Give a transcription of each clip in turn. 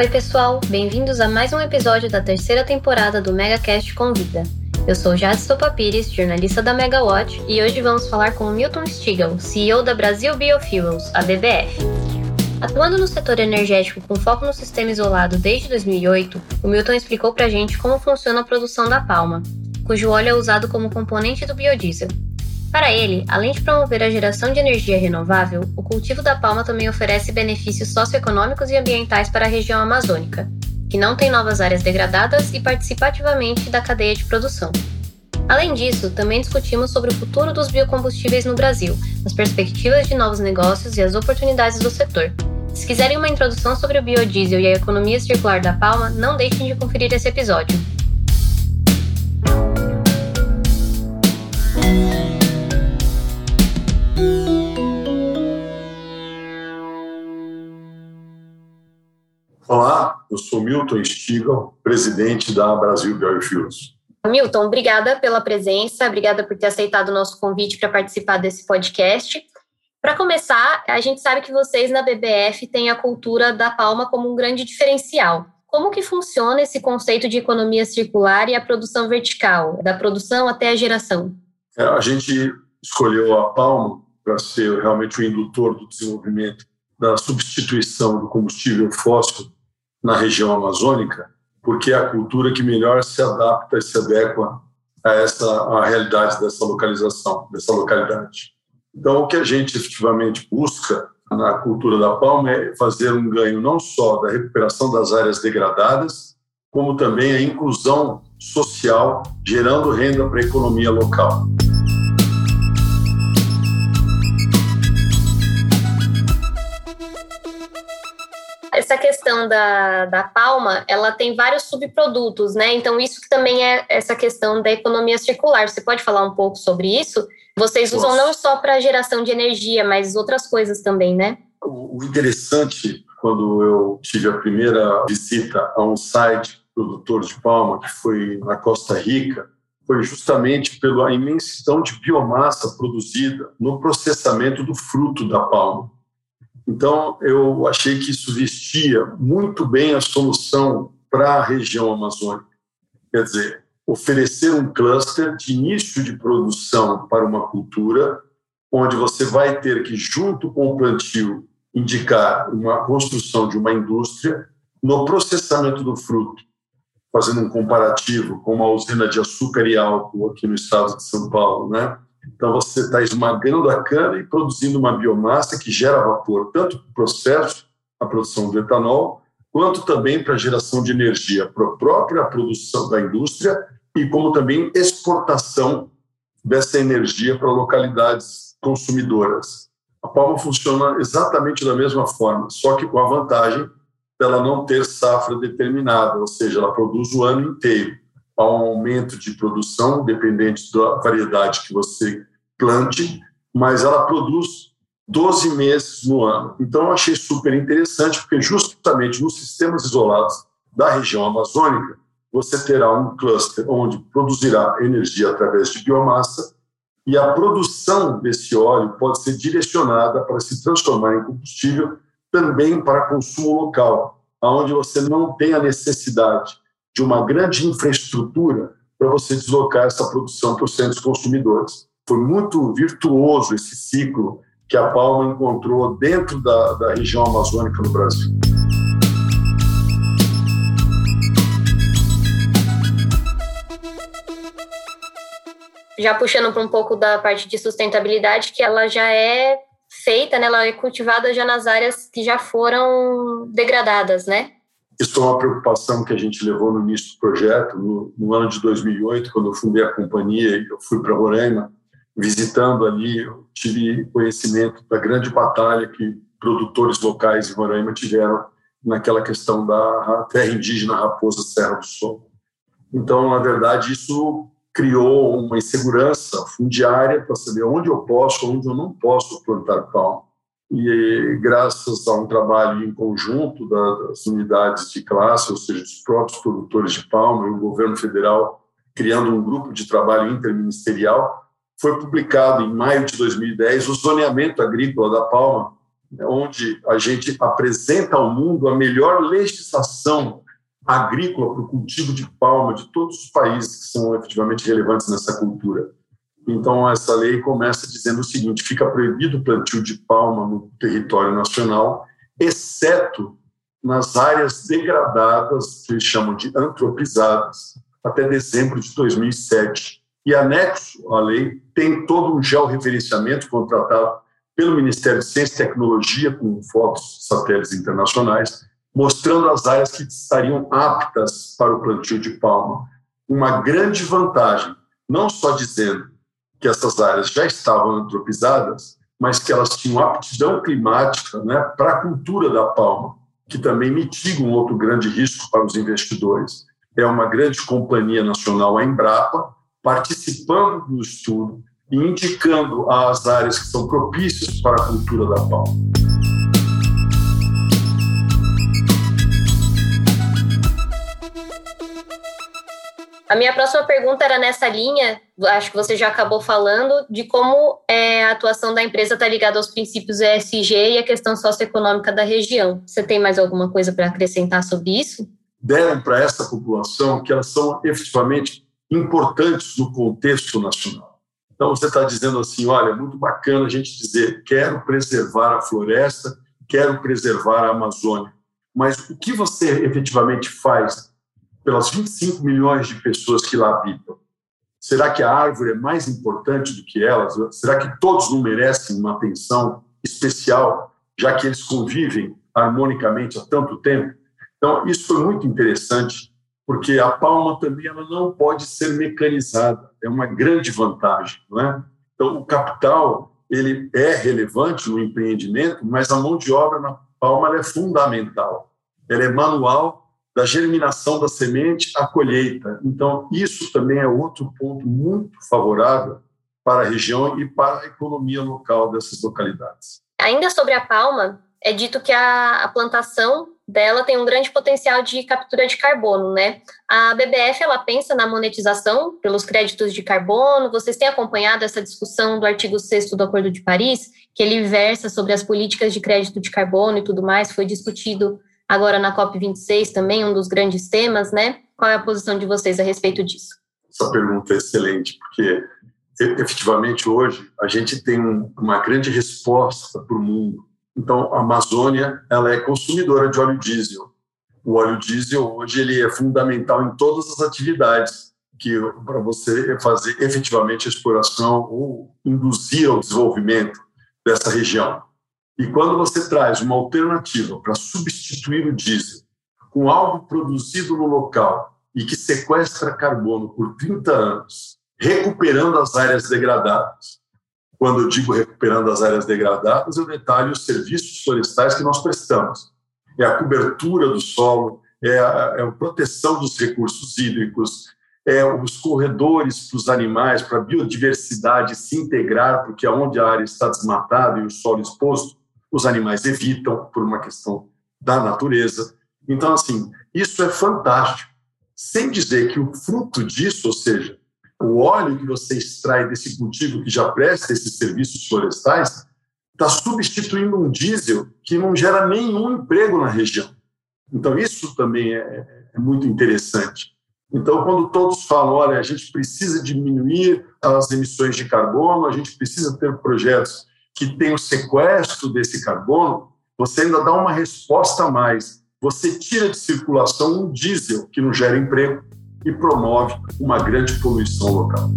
Oi, pessoal, bem-vindos a mais um episódio da terceira temporada do MegaCast Convida. Eu sou Jade Stopapires, jornalista da Megawatt, e hoje vamos falar com o Milton Stigl, CEO da Brasil Biofuels, a BBF. Atuando no setor energético com foco no sistema isolado desde 2008, o Milton explicou pra gente como funciona a produção da palma, cujo óleo é usado como componente do biodiesel. Para ele, além de promover a geração de energia renovável, o cultivo da palma também oferece benefícios socioeconômicos e ambientais para a região amazônica, que não tem novas áreas degradadas e participa ativamente da cadeia de produção. Além disso, também discutimos sobre o futuro dos biocombustíveis no Brasil, as perspectivas de novos negócios e as oportunidades do setor. Se quiserem uma introdução sobre o biodiesel e a economia circular da palma, não deixem de conferir esse episódio. Olá, eu sou Milton Stigl, presidente da Brasil Biofuels. Milton, obrigada pela presença, obrigada por ter aceitado o nosso convite para participar desse podcast. Para começar, a gente sabe que vocês na BBF têm a cultura da palma como um grande diferencial. Como que funciona esse conceito de economia circular e a produção vertical, da produção até a geração? É, a gente escolheu a palma para ser realmente o indutor do desenvolvimento da substituição do combustível fóssil na região amazônica, porque é a cultura que melhor se adapta e se adequa a essa a realidade dessa localização, dessa localidade. Então, o que a gente efetivamente busca na cultura da palma é fazer um ganho não só da recuperação das áreas degradadas, como também a inclusão social, gerando renda para a economia local. Essa questão da, da palma, ela tem vários subprodutos, né? Então, isso também é essa questão da economia circular. Você pode falar um pouco sobre isso? Vocês usam não só para geração de energia, mas outras coisas também, né? O interessante, quando eu tive a primeira visita a um site produtor de palma, que foi na Costa Rica, foi justamente pela imensidão de biomassa produzida no processamento do fruto da palma. Então, eu achei que isso vestia muito bem a solução para a região amazônica. Quer dizer, oferecer um cluster de início de produção para uma cultura, onde você vai ter que, junto com o plantio, indicar uma construção de uma indústria no processamento do fruto, fazendo um comparativo com uma usina de açúcar e álcool aqui no estado de São Paulo, né? Então, você está esmagando a cana e produzindo uma biomassa que gera vapor, tanto para o processo, a produção do etanol, quanto também para a geração de energia, para a própria produção da indústria e como também exportação dessa energia para localidades consumidoras. A palma funciona exatamente da mesma forma, só que com a vantagem dela não ter safra determinada, ou seja, ela produz o ano inteiro a um aumento de produção, dependente da variedade que você plante, mas ela produz 12 meses no ano. Então, eu achei super interessante, porque justamente nos sistemas isolados da região amazônica, você terá um cluster onde produzirá energia através de biomassa e a produção desse óleo pode ser direcionada para se transformar em combustível também para consumo local, onde você não tem a necessidade de uma grande infraestrutura para você deslocar essa produção para os centros consumidores. Foi muito virtuoso esse ciclo que a Palma encontrou dentro da, da região amazônica no Brasil. Já puxando para um pouco da parte de sustentabilidade, que ela já é feita, né? ela é cultivada já nas áreas que já foram degradadas, né? Isso é uma preocupação que a gente levou no início do projeto. No, no ano de 2008, quando eu fundei a companhia, eu fui para Roraima, visitando ali, eu tive conhecimento da grande batalha que produtores locais em Roraima tiveram naquela questão da terra indígena Raposa Serra do Sol. Então, na verdade, isso criou uma insegurança fundiária para saber onde eu posso, onde eu não posso plantar palma e graças a um trabalho em conjunto das unidades de classe, ou seja, dos próprios produtores de palma e o governo federal, criando um grupo de trabalho interministerial, foi publicado em maio de 2010 o zoneamento agrícola da palma onde a gente apresenta ao mundo a melhor legislação agrícola para o cultivo de palma de todos os países que são efetivamente relevantes nessa cultura. Então, essa lei começa dizendo o seguinte: fica proibido o plantio de palma no território nacional, exceto nas áreas degradadas, que eles chamam de antropizadas, até dezembro de 2007. E anexo à lei tem todo um georreferenciamento contratado pelo Ministério de Ciência e Tecnologia, com fotos satélites internacionais, mostrando as áreas que estariam aptas para o plantio de palma. Uma grande vantagem, não só dizendo que essas áreas já estavam antropizadas, mas que elas tinham aptidão climática né, para a cultura da palma, que também mitiga um outro grande risco para os investidores. É uma grande companhia nacional, a Embrapa, participando do estudo e indicando as áreas que são propícias para a cultura da palma. A minha próxima pergunta era nessa linha, acho que você já acabou falando, de como é, a atuação da empresa está ligada aos princípios ESG e a questão socioeconômica da região. Você tem mais alguma coisa para acrescentar sobre isso? Deram para essa população que elas são efetivamente importantes no contexto nacional. Então, você está dizendo assim: olha, é muito bacana a gente dizer, quero preservar a floresta, quero preservar a Amazônia, mas o que você efetivamente faz pelas 25 milhões de pessoas que lá habitam? Será que a árvore é mais importante do que elas? Será que todos não merecem uma atenção especial, já que eles convivem harmonicamente há tanto tempo? Então, isso foi muito interessante, porque a palma também ela não pode ser mecanizada, é uma grande vantagem. Não é? Então, o capital ele é relevante no empreendimento, mas a mão de obra na palma é fundamental. Ela é manual da germinação da semente à colheita. Então, isso também é outro ponto muito favorável para a região e para a economia local dessas localidades. Ainda sobre a palma, é dito que a, a plantação dela tem um grande potencial de captura de carbono, né? A BBF ela pensa na monetização pelos créditos de carbono. Vocês têm acompanhado essa discussão do artigo 6 do Acordo de Paris, que ele versa sobre as políticas de crédito de carbono e tudo mais, foi discutido agora na COP26 também, um dos grandes temas, né? Qual é a posição de vocês a respeito disso? Essa pergunta é excelente, porque efetivamente hoje a gente tem uma grande resposta para o mundo. Então, a Amazônia ela é consumidora de óleo diesel. O óleo diesel hoje ele é fundamental em todas as atividades que para você fazer efetivamente a exploração ou induzir ao desenvolvimento dessa região. E quando você traz uma alternativa para substituir o diesel com algo produzido no local e que sequestra carbono por 30 anos, recuperando as áreas degradadas. Quando eu digo recuperando as áreas degradadas, eu detalho os serviços florestais que nós prestamos. É a cobertura do solo, é a, é a proteção dos recursos hídricos, é os corredores para os animais, para a biodiversidade se integrar, porque onde a área está desmatada e o solo exposto, os animais evitam por uma questão da natureza. Então, assim, isso é fantástico. Sem dizer que o fruto disso, ou seja, o óleo que você extrai desse cultivo que já presta esses serviços florestais, está substituindo um diesel que não gera nenhum emprego na região. Então, isso também é, é muito interessante. Então, quando todos falam, olha, a gente precisa diminuir as emissões de carbono, a gente precisa ter projetos que tem o sequestro desse carbono, você ainda dá uma resposta a mais. Você tira de circulação um diesel que não gera emprego e promove uma grande poluição local.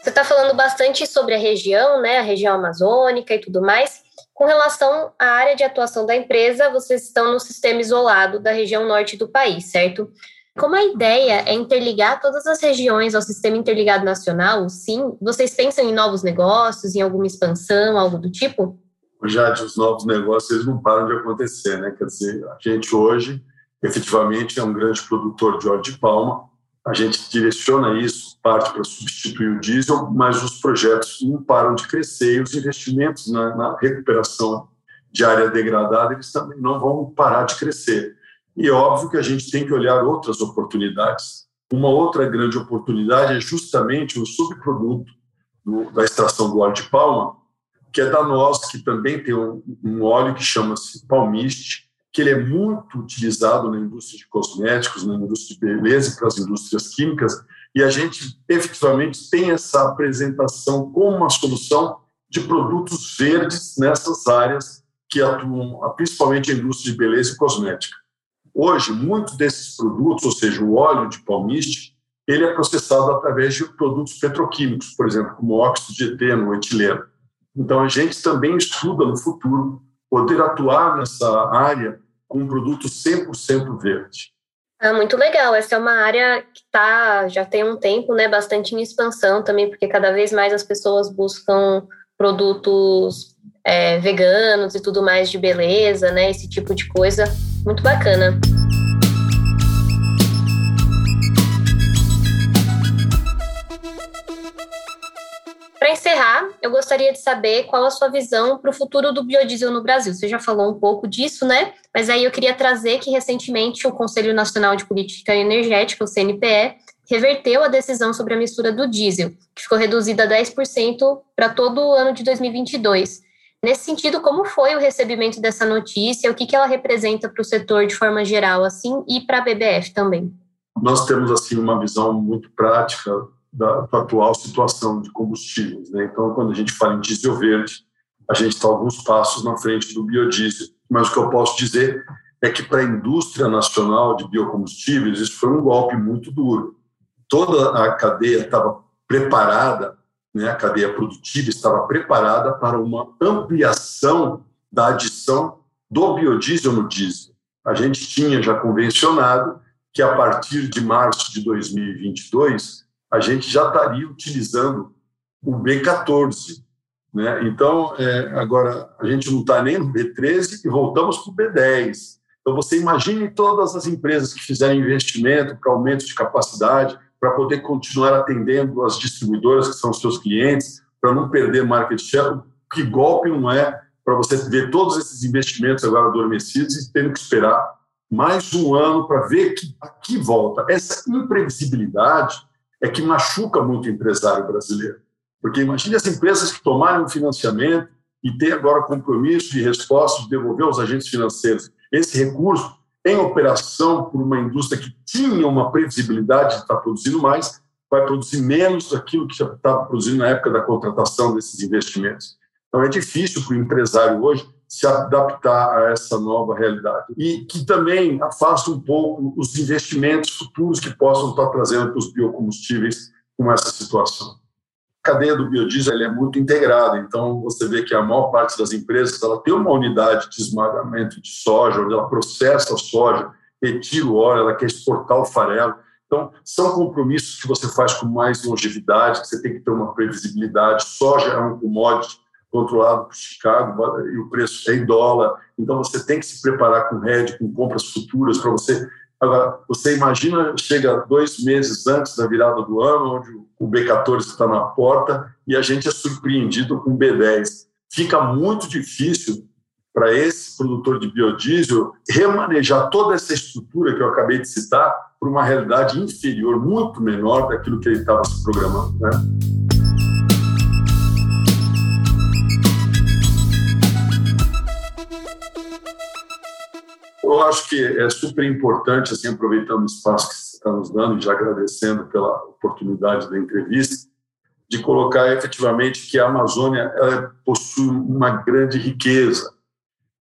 Você está falando bastante sobre a região, né, a região amazônica e tudo mais. Com relação à área de atuação da empresa, vocês estão no sistema isolado da região norte do país, certo? Como a ideia é interligar todas as regiões ao sistema interligado nacional, sim, vocês pensam em novos negócios, em alguma expansão, algo do tipo? Já os novos negócios eles não param de acontecer, né? Quer dizer, a gente hoje efetivamente é um grande produtor de óleo de palma. A gente direciona isso parte para substituir o diesel, mas os projetos não param de crescer e os investimentos na, na recuperação de área degradada eles também não vão parar de crescer. E óbvio que a gente tem que olhar outras oportunidades Uma outra grande oportunidade é justamente o subproduto do, da extração do óleo de palma, que é da nós, que também tem um, um óleo que chama-se palmiste, que ele é muito utilizado na indústria de cosméticos, na indústria de beleza e para as indústrias químicas, e a gente efetivamente tem essa apresentação como uma solução de produtos verdes nessas áreas que atuam principalmente a indústria de beleza e cosmética. Hoje, muitos desses produtos, ou seja, o óleo de palmiste, ele é processado através de produtos petroquímicos, por exemplo, como óxido de eteno, etileno. Então, a gente também estuda no futuro poder atuar nessa área com um produto 100% verde. Ah, muito legal. Essa é uma área que tá, já tem um tempo, né, bastante em expansão também, porque cada vez mais as pessoas buscam produtos é, veganos e tudo mais de beleza, né, esse tipo de coisa. Muito bacana. Para encerrar, eu gostaria de saber qual a sua visão para o futuro do biodiesel no Brasil. Você já falou um pouco disso, né? Mas aí eu queria trazer que recentemente o Conselho Nacional de Política Energética, o CNPE, reverteu a decisão sobre a mistura do diesel, que ficou reduzida a 10% para todo o ano de 2022. Nesse sentido, como foi o recebimento dessa notícia? O que, que ela representa para o setor de forma geral, assim, e para a BBF também? Nós temos assim uma visão muito prática da, da atual situação de combustíveis. Né? Então, quando a gente fala em diesel verde, a gente está alguns passos na frente do biodiesel. Mas o que eu posso dizer é que para a indústria nacional de biocombustíveis isso foi um golpe muito duro. Toda a cadeia estava preparada, né, a cadeia produtiva estava preparada para uma ampliação da adição do biodiesel no diesel. A gente tinha já convencionado que a partir de março de 2022 a gente já estaria utilizando o B14. Né? Então, é, agora, a gente não está nem no B13 e voltamos para o B10. Então, você imagine todas as empresas que fizerem investimento para aumento de capacidade, para poder continuar atendendo as distribuidoras que são os seus clientes, para não perder market share. Que golpe não é para você ver todos esses investimentos agora adormecidos e tendo que esperar mais um ano para ver que aqui volta. Essa imprevisibilidade é que machuca muito o empresário brasileiro. Porque imagine as empresas que tomaram um financiamento e têm agora compromisso de resposta de devolver aos agentes financeiros esse recurso em operação por uma indústria que tinha uma previsibilidade de estar produzindo mais, vai produzir menos daquilo que já estava produzindo na época da contratação desses investimentos. Então é difícil para o empresário hoje se adaptar a essa nova realidade. E que também afasta um pouco os investimentos futuros que possam estar trazendo para os biocombustíveis com essa situação. A cadeia do biodiesel é muito integrada, então você vê que a maior parte das empresas ela tem uma unidade de esmagamento de soja, onde ela processa a soja, retira o óleo, ela quer exportar o farelo. Então, são compromissos que você faz com mais longevidade, que você tem que ter uma previsibilidade. Soja é um commodity controlado por Chicago e o preço é em dólar. Então você tem que se preparar com hedge, com compras futuras para você. Agora, você imagina, chega dois meses antes da virada do ano, onde o B14 está na porta e a gente é surpreendido com o B10. Fica muito difícil para esse produtor de biodiesel remanejar toda essa estrutura que eu acabei de citar para uma realidade inferior, muito menor daquilo que ele estava se programando. Né? Eu acho que é super importante, assim, aproveitando o espaço que você está nos dando e já agradecendo pela oportunidade da entrevista, de colocar efetivamente que a Amazônia possui uma grande riqueza.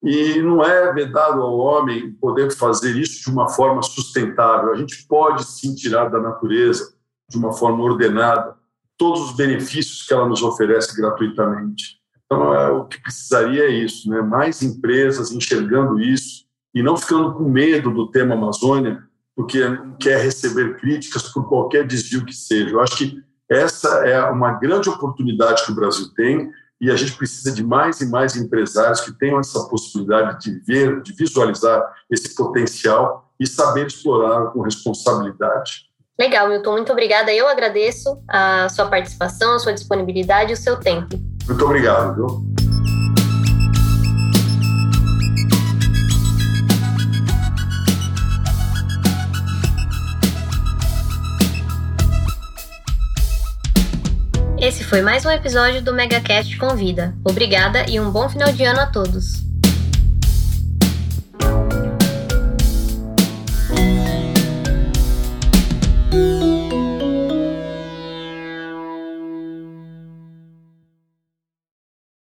E não é vedado ao homem poder fazer isso de uma forma sustentável. A gente pode sim tirar da natureza de uma forma ordenada todos os benefícios que ela nos oferece gratuitamente. Então, é, o que precisaria é isso, né? mais empresas enxergando isso, e não ficando com medo do tema Amazônia, porque quer receber críticas por qualquer desvio que seja. Eu acho que essa é uma grande oportunidade que o Brasil tem e a gente precisa de mais e mais empresários que tenham essa possibilidade de ver, de visualizar esse potencial e saber explorar com responsabilidade. Legal, Milton, muito obrigada. Eu agradeço a sua participação, a sua disponibilidade e o seu tempo. Muito obrigado, viu? Foi mais um episódio do MegaCast Convida. Obrigada e um bom final de ano a todos.